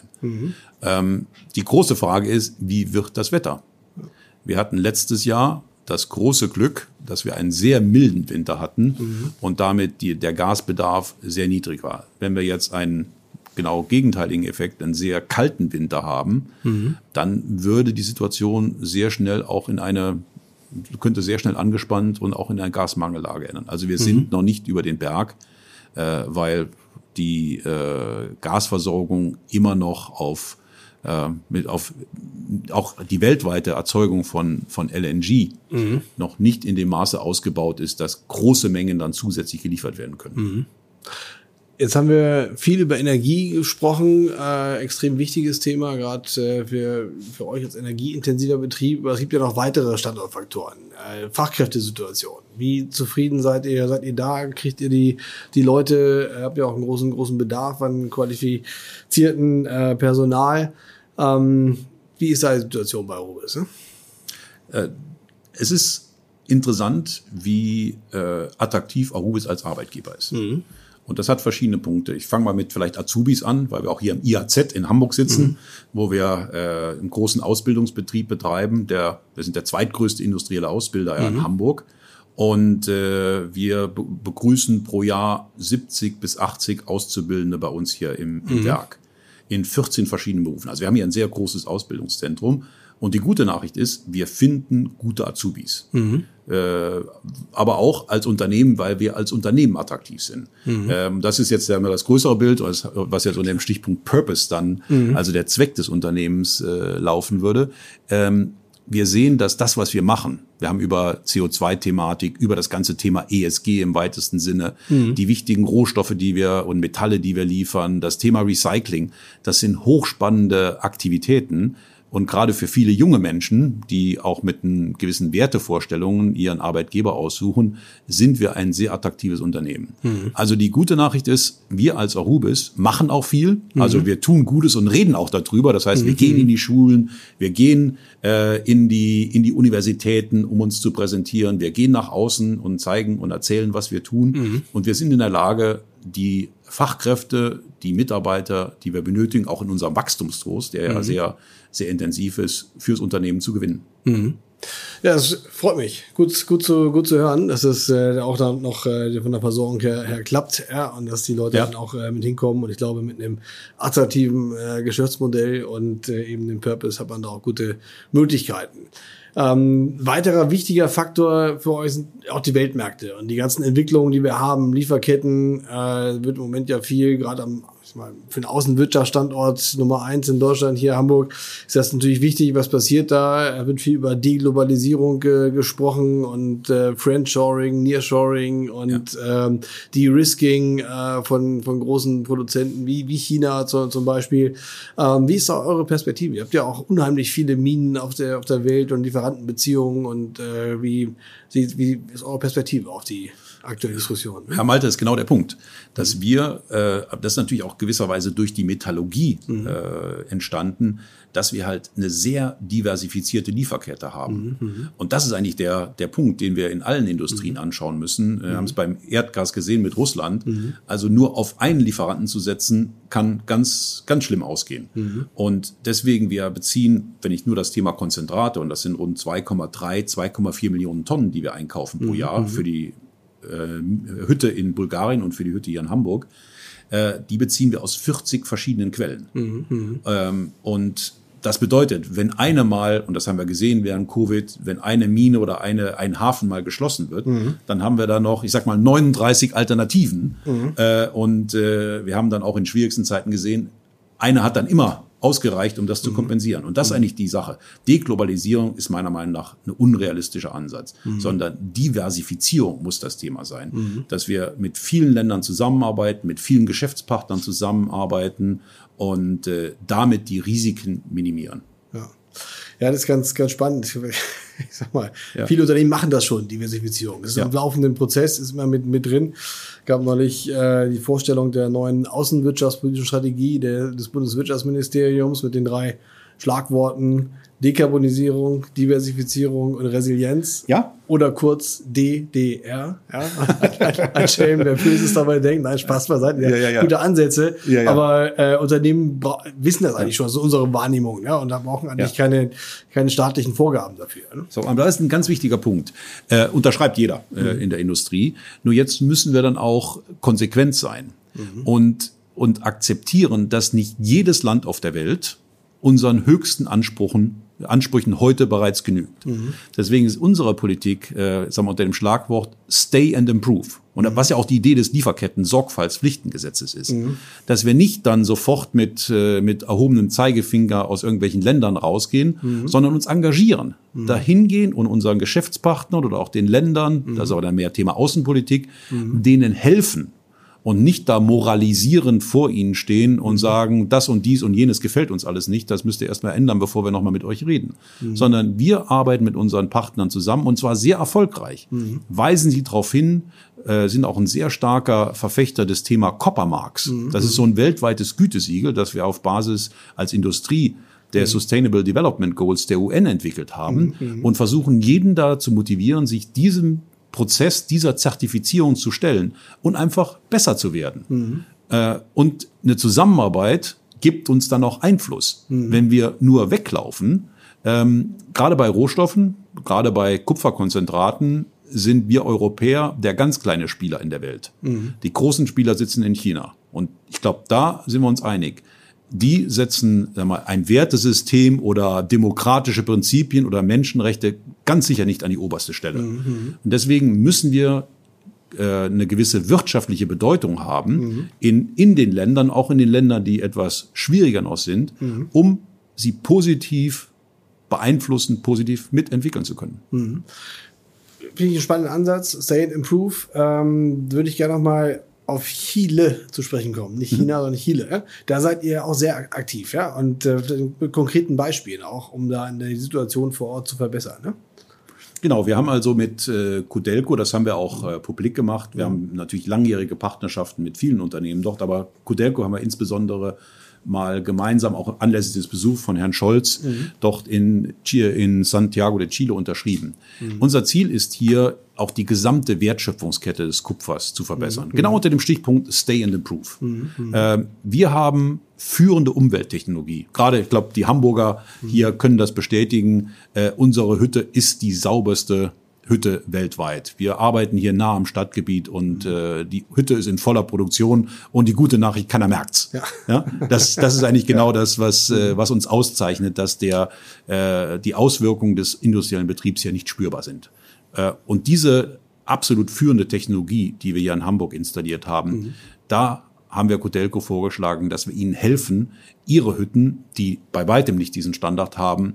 [SPEAKER 3] Ähm, die große Frage ist, wie wird das Wetter? Wir hatten letztes Jahr das große Glück, dass wir einen sehr milden Winter hatten mhm. und damit die, der Gasbedarf sehr niedrig war. Wenn wir jetzt einen genau gegenteiligen Effekt, einen sehr kalten Winter haben, mhm. dann würde die Situation sehr schnell auch in eine könnte sehr schnell angespannt und auch in eine Gasmangellage ändern. Also wir mhm. sind noch nicht über den Berg, äh, weil die äh, Gasversorgung immer noch auf äh, mit auf auch die weltweite Erzeugung von, von LNG mhm. noch nicht in dem Maße ausgebaut ist, dass große Mengen dann zusätzlich geliefert werden können. Mhm.
[SPEAKER 2] Jetzt haben wir viel über Energie gesprochen, äh, extrem wichtiges Thema, gerade äh, für, für euch als energieintensiver Betrieb. Aber es gibt ja noch weitere Standortfaktoren. Äh, Fachkräftesituation. Wie zufrieden seid ihr? Seid ihr da? Kriegt ihr die, die Leute? Äh, habt ihr auch einen großen, großen Bedarf an qualifizierten äh, Personal? Ähm, wie ist da die Situation bei Robes? Ne?
[SPEAKER 3] Äh, es ist interessant, wie äh, attraktiv Arubis als Arbeitgeber ist. Mhm. Und das hat verschiedene Punkte. Ich fange mal mit vielleicht Azubis an, weil wir auch hier im IAZ in Hamburg sitzen, mhm. wo wir äh, einen großen Ausbildungsbetrieb betreiben. Der, wir sind der zweitgrößte industrielle Ausbilder mhm. in Hamburg. Und äh, wir be begrüßen pro Jahr 70 bis 80 Auszubildende bei uns hier im, im mhm. Werk in 14 verschiedenen Berufen. Also wir haben hier ein sehr großes Ausbildungszentrum. Und die gute Nachricht ist, wir finden gute Azubis. Mhm. Äh, aber auch als Unternehmen, weil wir als Unternehmen attraktiv sind. Mhm. Ähm, das ist jetzt das größere Bild, was, was jetzt unter dem Stichpunkt Purpose dann, mhm. also der Zweck des Unternehmens äh, laufen würde. Ähm, wir sehen, dass das, was wir machen, wir haben über CO2-Thematik, über das ganze Thema ESG im weitesten Sinne, mhm. die wichtigen Rohstoffe, die wir und Metalle, die wir liefern, das Thema Recycling, das sind hochspannende Aktivitäten, und gerade für viele junge Menschen, die auch mit einen gewissen Wertevorstellungen ihren Arbeitgeber aussuchen, sind wir ein sehr attraktives Unternehmen. Mhm. Also die gute Nachricht ist, wir als Arubis machen auch viel. Mhm. Also wir tun Gutes und reden auch darüber. Das heißt, wir mhm. gehen in die Schulen, wir gehen äh, in, die, in die Universitäten, um uns zu präsentieren. Wir gehen nach außen und zeigen und erzählen, was wir tun. Mhm. Und wir sind in der Lage, die Fachkräfte, die Mitarbeiter, die wir benötigen, auch in unserem Wachstumstrost, der ja mhm. sehr sehr intensiv ist, fürs Unternehmen zu gewinnen. Mhm.
[SPEAKER 2] Ja, das freut mich. Gut, gut, zu, gut zu hören, dass es äh, auch dann noch äh, von der Versorgung her, her klappt ja, und dass die Leute ja. dann auch äh, mit hinkommen. Und ich glaube, mit einem attraktiven äh, Geschäftsmodell und äh, eben dem Purpose hat man da auch gute Möglichkeiten. Ähm, weiterer wichtiger Faktor für euch sind auch die Weltmärkte und die ganzen Entwicklungen, die wir haben. Lieferketten äh, wird im Moment ja viel, gerade am ich meine, für einen Außenwirtschaftsstandort Nummer eins in Deutschland, hier Hamburg, ist das natürlich wichtig, was passiert da. Er wird viel über Deglobalisierung äh, gesprochen und äh, Friendshoring, Nearshoring und ja. ähm, De-Risking äh, von, von großen Produzenten wie, wie China zum, zum Beispiel. Ähm, wie ist da eure Perspektive? Ihr habt ja auch unheimlich viele Minen auf der, auf der Welt und Lieferantenbeziehungen und äh, wie, wie ist eure Perspektive auf die aktuelle Diskussion.
[SPEAKER 3] Herr Malte, ist genau der Punkt, dass mhm. wir, äh, das ist natürlich auch gewisserweise durch die Metallurgie mhm. äh, entstanden, dass wir halt eine sehr diversifizierte Lieferkette haben. Mhm. mhm. Und das ist eigentlich der, der Punkt, den wir in allen Industrien mhm. anschauen müssen. Wir haben es beim Erdgas gesehen mit Russland. Mhm. Also nur auf einen Lieferanten zu setzen, kann ganz, ganz schlimm ausgehen. Und deswegen, wir beziehen, wenn ich nur das Thema Konzentrate, und das sind rund 2,3, 2,4 Millionen Tonnen, die wir einkaufen pro Jahr für die Hütte in Bulgarien und für die Hütte hier in Hamburg, äh, die beziehen wir aus 40 verschiedenen Quellen. Mhm, mhm. Ähm, und das bedeutet, wenn eine mal, und das haben wir gesehen während Covid, wenn eine Mine oder eine, ein Hafen mal geschlossen wird, mhm. dann haben wir da noch, ich sag mal, 39 Alternativen. Mhm. Äh, und äh, wir haben dann auch in schwierigsten Zeiten gesehen, eine hat dann immer ausgereicht, um das zu mhm. kompensieren. Und das ist mhm. eigentlich die Sache. Deglobalisierung ist meiner Meinung nach ein unrealistischer Ansatz, mhm. sondern Diversifizierung muss das Thema sein. Mhm. Dass wir mit vielen Ländern zusammenarbeiten, mit vielen Geschäftspartnern zusammenarbeiten und äh, damit die Risiken minimieren.
[SPEAKER 2] Ja. Das ist ganz, ganz spannend. Ich sag mal, ja. viele Unternehmen machen das schon, Diversifizierung. Das ist ja. ein laufenden Prozess, ist immer mit, mit drin. Gab neulich äh, die Vorstellung der neuen außenwirtschaftspolitischen Strategie der, des Bundeswirtschaftsministeriums mit den drei Schlagworten Dekarbonisierung, Diversifizierung und Resilienz.
[SPEAKER 3] Ja.
[SPEAKER 2] Oder kurz DDR. Ja. Ein Schelm, wer Böses dabei denkt. Nein, Spaß beiseite. Ja, ja, ja. Gute Ansätze. Ja, ja. Aber äh, Unternehmen wissen das eigentlich schon. Das ist unsere Wahrnehmung. Ja. Und da brauchen eigentlich ja. keine, keine staatlichen Vorgaben dafür. Ne?
[SPEAKER 3] So, aber das ist ein ganz wichtiger Punkt. Äh, unterschreibt jeder äh, mhm. in der Industrie. Nur jetzt müssen wir dann auch konsequent sein mhm. und, und akzeptieren, dass nicht jedes Land auf der Welt unseren höchsten Ansprüchen Ansprüchen heute bereits genügt. Mhm. Deswegen ist unsere Politik, äh, sagen wir unter dem Schlagwort Stay and Improve. Und mhm. was ja auch die Idee des Lieferketten-Sorgfaltspflichtengesetzes ist, mhm. dass wir nicht dann sofort mit, äh, mit erhobenem Zeigefinger aus irgendwelchen Ländern rausgehen, mhm. sondern uns engagieren, mhm. dahin gehen und unseren Geschäftspartnern oder auch den Ländern, mhm. das ist aber dann mehr Thema Außenpolitik, denen helfen, und nicht da moralisierend vor ihnen stehen und mhm. sagen, das und dies und jenes gefällt uns alles nicht, das müsst ihr erstmal ändern, bevor wir nochmal mit euch reden. Mhm. Sondern wir arbeiten mit unseren Partnern zusammen und zwar sehr erfolgreich. Mhm. Weisen sie darauf hin, äh, sind auch ein sehr starker Verfechter des Thema Coppermarks. Mhm. Das ist so ein weltweites Gütesiegel, das wir auf Basis als Industrie der mhm. Sustainable Development Goals der UN entwickelt haben mhm. und versuchen jeden da zu motivieren, sich diesem Prozess dieser Zertifizierung zu stellen und einfach besser zu werden. Mhm. Äh, und eine Zusammenarbeit gibt uns dann auch Einfluss. Mhm. Wenn wir nur weglaufen, ähm, gerade bei Rohstoffen, gerade bei Kupferkonzentraten, sind wir Europäer der ganz kleine Spieler in der Welt. Mhm. Die großen Spieler sitzen in China. Und ich glaube, da sind wir uns einig die setzen sag mal, ein Wertesystem oder demokratische Prinzipien oder Menschenrechte ganz sicher nicht an die oberste Stelle. Mhm. Und deswegen müssen wir äh, eine gewisse wirtschaftliche Bedeutung haben mhm. in, in den Ländern, auch in den Ländern, die etwas schwieriger noch sind, mhm. um sie positiv beeinflussen, positiv mitentwickeln zu können.
[SPEAKER 2] Mhm. Finde ich einen spannenden Ansatz. Stay and Improve. Ähm, würde ich gerne noch mal auf Chile zu sprechen kommen. Nicht China, mhm. sondern Chile. Ja? Da seid ihr auch sehr aktiv, ja. Und äh, mit konkreten Beispielen auch, um da die Situation vor Ort zu verbessern. Ne?
[SPEAKER 3] Genau, wir haben also mit äh, Codelco, das haben wir auch äh, publik gemacht. Wir mhm. haben natürlich langjährige Partnerschaften mit vielen Unternehmen dort, aber Codelco haben wir insbesondere mal gemeinsam auch anlässlich des Besuchs von Herrn Scholz mhm. dort in, in Santiago de Chile unterschrieben. Mhm. Unser Ziel ist hier auch die gesamte Wertschöpfungskette des Kupfers zu verbessern. Mhm. Genau unter dem Stichpunkt Stay and Improve. Äh, wir haben führende Umwelttechnologie. Gerade, ich glaube, die Hamburger mhm. hier können das bestätigen. Äh, unsere Hütte ist die sauberste Hütte weltweit. Wir arbeiten hier nah am Stadtgebiet und äh, die Hütte ist in voller Produktion und die gute Nachricht, keiner merkt's. Ja. ja? Das, das ist eigentlich genau ja. das, was, äh, was uns auszeichnet, dass der, äh, die Auswirkungen des industriellen Betriebs hier nicht spürbar sind. Äh, und diese absolut führende Technologie, die wir hier in Hamburg installiert haben, mhm. da haben wir Codelco vorgeschlagen, dass wir ihnen helfen, ihre Hütten, die bei weitem nicht diesen Standard haben,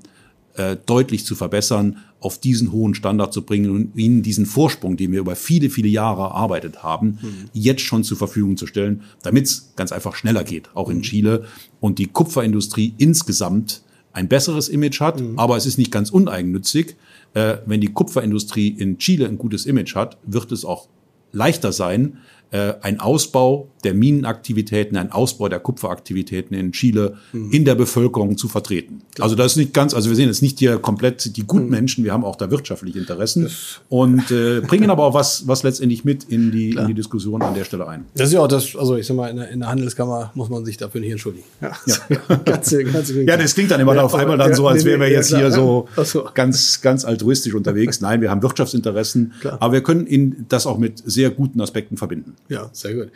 [SPEAKER 3] äh, deutlich zu verbessern, auf diesen hohen Standard zu bringen und ihnen diesen Vorsprung, den wir über viele, viele Jahre erarbeitet haben, mhm. jetzt schon zur Verfügung zu stellen, damit es ganz einfach schneller geht, auch in mhm. Chile und die Kupferindustrie insgesamt ein besseres Image hat, mhm. aber es ist nicht ganz uneigennützig. Äh, wenn die Kupferindustrie in Chile ein gutes Image hat, wird es auch leichter sein, äh, ein Ausbau der Minenaktivitäten, ein Ausbau der Kupferaktivitäten in Chile mhm. in der Bevölkerung zu vertreten. Klar. Also das ist nicht ganz, also wir sehen jetzt nicht hier komplett die guten mhm. Menschen, wir haben auch da wirtschaftliche Interessen das und äh, bringen aber auch was, was letztendlich mit in die, in die Diskussion an der Stelle ein.
[SPEAKER 2] Das ist ja auch das, also ich sag mal, in der, in der Handelskammer muss man sich dafür nicht entschuldigen. Ja,
[SPEAKER 3] ja. ganz, ganz ja das klingt dann immer ja, auf einmal dann so, als wären wir jetzt hier so, so ganz, ganz altruistisch unterwegs. Nein, wir haben Wirtschaftsinteressen, klar. aber wir können in, das auch mit sehr guten Aspekten verbinden.
[SPEAKER 2] Ja, sehr gut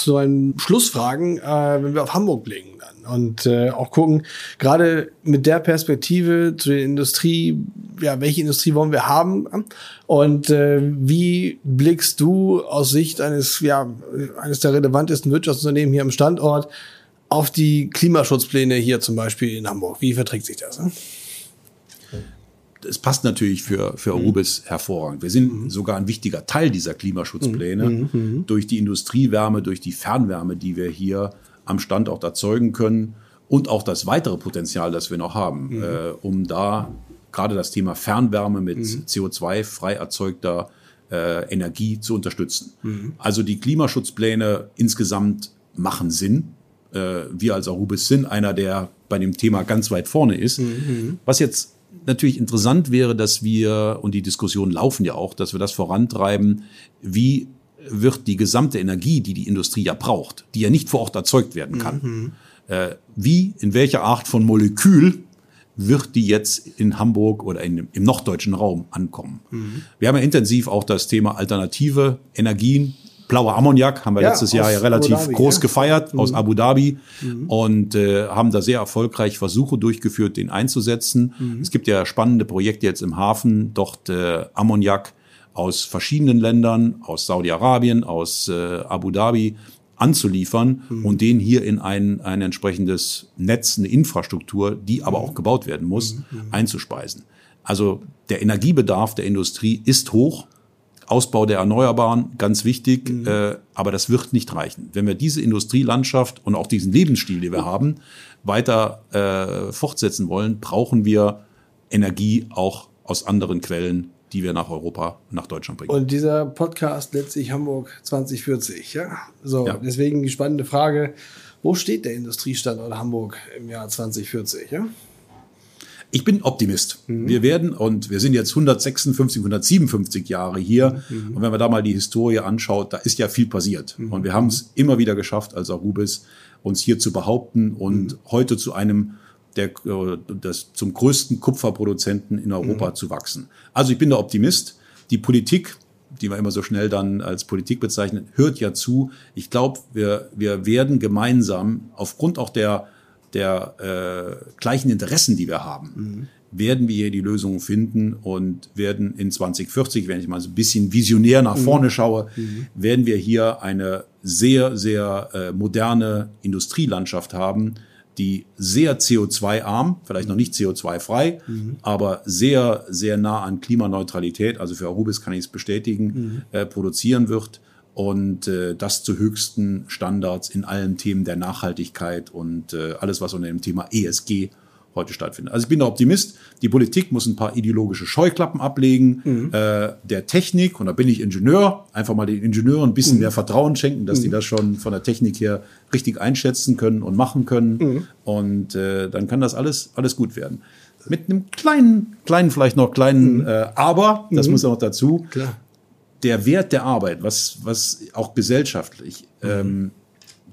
[SPEAKER 2] zu einen Schlussfragen, äh, wenn wir auf Hamburg blicken dann und äh, auch gucken, gerade mit der Perspektive zu der Industrie, ja, welche Industrie wollen wir haben und äh, wie blickst du aus Sicht eines, ja, eines der relevantesten Wirtschaftsunternehmen hier am Standort auf die Klimaschutzpläne hier zum Beispiel in Hamburg? Wie verträgt sich das? Ne?
[SPEAKER 3] Es passt natürlich für, für mhm. Arubis hervorragend. Wir sind mhm. sogar ein wichtiger Teil dieser Klimaschutzpläne mhm. mhm. mhm. durch die Industriewärme, durch die Fernwärme, die wir hier am Standort erzeugen können und auch das weitere Potenzial, das wir noch haben, mhm. äh, um da gerade das Thema Fernwärme mit CO2-frei erzeugter äh, Energie zu unterstützen. Also die Klimaschutzpläne insgesamt machen Sinn. äh, wir als Arubis sind einer, der bei dem Thema ganz weit vorne ist. Was jetzt natürlich interessant wäre, dass wir, und die Diskussionen laufen ja auch, dass wir das vorantreiben, wie wird die gesamte Energie, die die Industrie ja braucht, die ja nicht vor Ort erzeugt werden kann, mhm. äh, wie, in welcher Art von Molekül wird die jetzt in Hamburg oder in, im norddeutschen Raum ankommen. Mhm. Wir haben ja intensiv auch das Thema alternative Energien. Blauer Ammoniak haben wir ja, letztes Jahr ja relativ Dhabi, groß ja. gefeiert mhm. aus Abu Dhabi mhm. und äh, haben da sehr erfolgreich Versuche durchgeführt, den einzusetzen. Mhm. Es gibt ja spannende Projekte jetzt im Hafen, dort äh, Ammoniak aus verschiedenen Ländern, aus Saudi-Arabien, aus äh, Abu Dhabi anzuliefern mhm. und den hier in ein, ein entsprechendes Netz, eine Infrastruktur, die aber auch gebaut werden muss, mhm. mhm. einzuspeisen. Also der Energiebedarf der Industrie ist hoch. Ausbau der Erneuerbaren, ganz wichtig, mhm. äh, aber das wird nicht reichen. Wenn wir diese Industrielandschaft und auch diesen Lebensstil, den wir haben, weiter äh, fortsetzen wollen, brauchen wir Energie auch aus anderen Quellen die wir nach Europa, nach Deutschland bringen.
[SPEAKER 2] Und dieser Podcast letztlich Hamburg 2040, ja? So, ja. deswegen die spannende Frage, wo steht der Industriestandort Hamburg im Jahr 2040, ja?
[SPEAKER 3] Ich bin Optimist. Mhm. Wir werden, und wir sind jetzt 156, 157 Jahre hier. Mhm. Und wenn man da mal die Historie anschaut, da ist ja viel passiert. Mhm. Und wir haben es immer wieder geschafft, als Arubis, uns hier zu behaupten und mhm. heute zu einem der, äh, das, zum größten Kupferproduzenten in Europa mhm. zu wachsen. Also ich bin der Optimist. Die Politik, die man immer so schnell dann als Politik bezeichnet, hört ja zu. Ich glaube, wir, wir werden gemeinsam aufgrund auch der, der äh, gleichen Interessen, die wir haben, mhm. werden wir hier die Lösungen finden und werden in 2040, wenn ich mal so ein bisschen visionär nach mhm. vorne schaue, mhm. werden wir hier eine sehr, sehr äh, moderne Industrielandschaft haben, die sehr CO2-arm, vielleicht noch nicht CO2-frei, mhm. aber sehr, sehr nah an Klimaneutralität, also für Arubis kann ich es bestätigen, mhm. äh, produzieren wird und äh, das zu höchsten Standards in allen Themen der Nachhaltigkeit und äh, alles, was unter dem Thema ESG heute stattfindet. Also ich bin der Optimist. Die Politik muss ein paar ideologische Scheuklappen ablegen. Mhm. Äh, der Technik, und da bin ich Ingenieur, einfach mal den Ingenieuren ein bisschen mhm. mehr Vertrauen schenken, dass mhm. die das schon von der Technik her richtig einschätzen können und machen können. Mhm. Und äh, dann kann das alles, alles gut werden. Mit einem kleinen, kleinen, vielleicht noch kleinen, mhm. äh, aber, das mhm. muss auch dazu. Klar. Der Wert der Arbeit, was, was auch gesellschaftlich, ähm,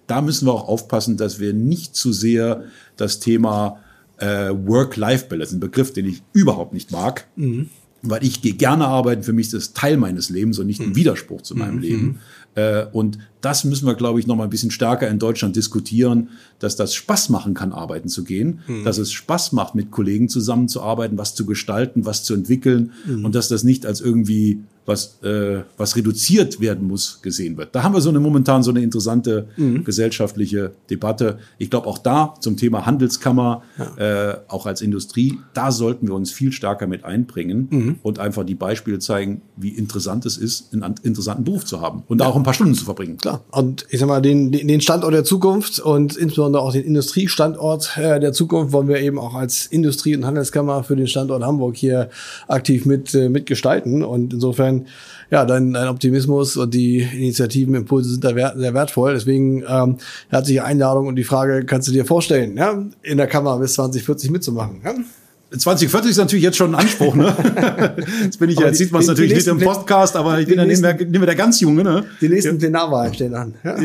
[SPEAKER 3] da müssen wir auch aufpassen, dass wir nicht zu sehr das Thema äh, Work-Life-Balance, ein Begriff, den ich überhaupt nicht mag, mhm. weil ich gehe gerne arbeiten. Für mich ist das Teil meines Lebens und nicht ein mhm. Widerspruch zu meinem mhm. Leben. Äh, und das müssen wir, glaube ich, noch mal ein bisschen stärker in Deutschland diskutieren, dass das Spaß machen kann, arbeiten zu gehen, mhm. dass es Spaß macht, mit Kollegen zusammenzuarbeiten, was zu gestalten, was zu entwickeln mhm. und dass das nicht als irgendwie was, äh, was reduziert werden muss, gesehen wird. Da haben wir so eine momentan so eine interessante mhm. gesellschaftliche Debatte. Ich glaube auch da zum Thema Handelskammer, ja. äh, auch als Industrie, da sollten wir uns viel stärker mit einbringen mhm. und einfach die Beispiele zeigen, wie interessant es ist, einen interessanten Beruf zu haben und ja. auch ein paar Stunden zu verbringen.
[SPEAKER 2] Klar. Und ich sag mal, den, den Standort der Zukunft und insbesondere auch den Industriestandort äh, der Zukunft wollen wir eben auch als Industrie- und Handelskammer für den Standort Hamburg hier aktiv mit, äh, mitgestalten. Und insofern, ja, dein, dein Optimismus und die Initiativen, Impulse sind da wert, sehr wertvoll. Deswegen ähm, herzliche Einladung und die Frage, kannst du dir vorstellen, ja, in der Kammer bis 2040 mitzumachen? Ja?
[SPEAKER 3] 2040 ist natürlich jetzt schon ein Anspruch, ne? Jetzt bin ich ja, jetzt sieht man es natürlich nicht im Podcast, aber ich bin dann nehmen wir, der ganz Junge, ne?
[SPEAKER 2] Die nächsten Plenarwahlen stehen an.
[SPEAKER 3] Ja.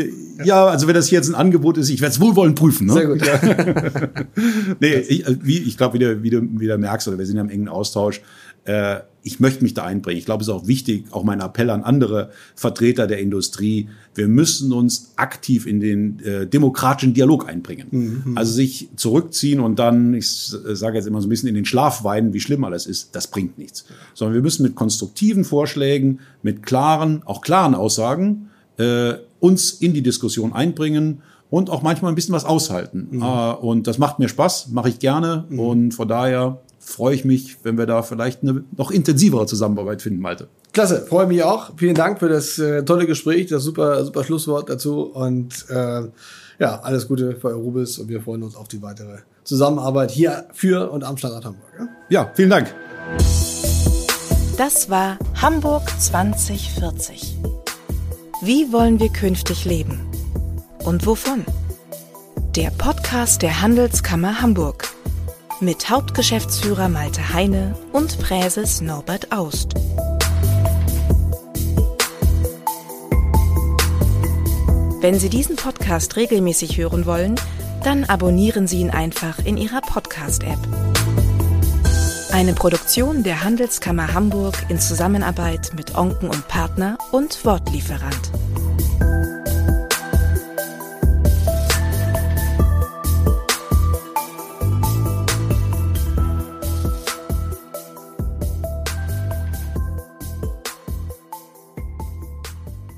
[SPEAKER 3] ja, also wenn das hier jetzt ein Angebot ist, ich werde es wohlwollend prüfen, ne? Sehr gut, ja. nee, ich, wie, ich glaube, wie du, wie, du, wie du merkst, oder wir sind ja im engen Austausch, äh, ich möchte mich da einbringen. Ich glaube, es ist auch wichtig, auch mein Appell an andere Vertreter der Industrie. Wir müssen uns aktiv in den äh, demokratischen Dialog einbringen. Mhm. Also sich zurückziehen und dann, ich sage jetzt immer so ein bisschen in den Schlaf weinen, wie schlimm alles ist, das bringt nichts. Sondern wir müssen mit konstruktiven Vorschlägen, mit klaren, auch klaren Aussagen äh, uns in die Diskussion einbringen und auch manchmal ein bisschen was aushalten. Mhm. Äh, und das macht mir Spaß, mache ich gerne. Mhm. Und von daher freue ich mich, wenn wir da vielleicht eine noch intensivere Zusammenarbeit finden, Malte.
[SPEAKER 2] Klasse, freue mich auch. Vielen Dank für das äh, tolle Gespräch, das super, super Schlusswort dazu und äh, ja, alles Gute für Eurubis und wir freuen uns auf die weitere Zusammenarbeit hier für und am Standort Hamburg.
[SPEAKER 3] Ja, ja vielen Dank.
[SPEAKER 1] Das war Hamburg 2040. Wie wollen wir künftig leben? Und wovon? Der Podcast der Handelskammer Hamburg mit Hauptgeschäftsführer Malte Heine und Präses Norbert Aust. Wenn Sie diesen Podcast regelmäßig hören wollen, dann abonnieren Sie ihn einfach in Ihrer Podcast-App. Eine Produktion der Handelskammer Hamburg in Zusammenarbeit mit Onken und Partner und Wortlieferant.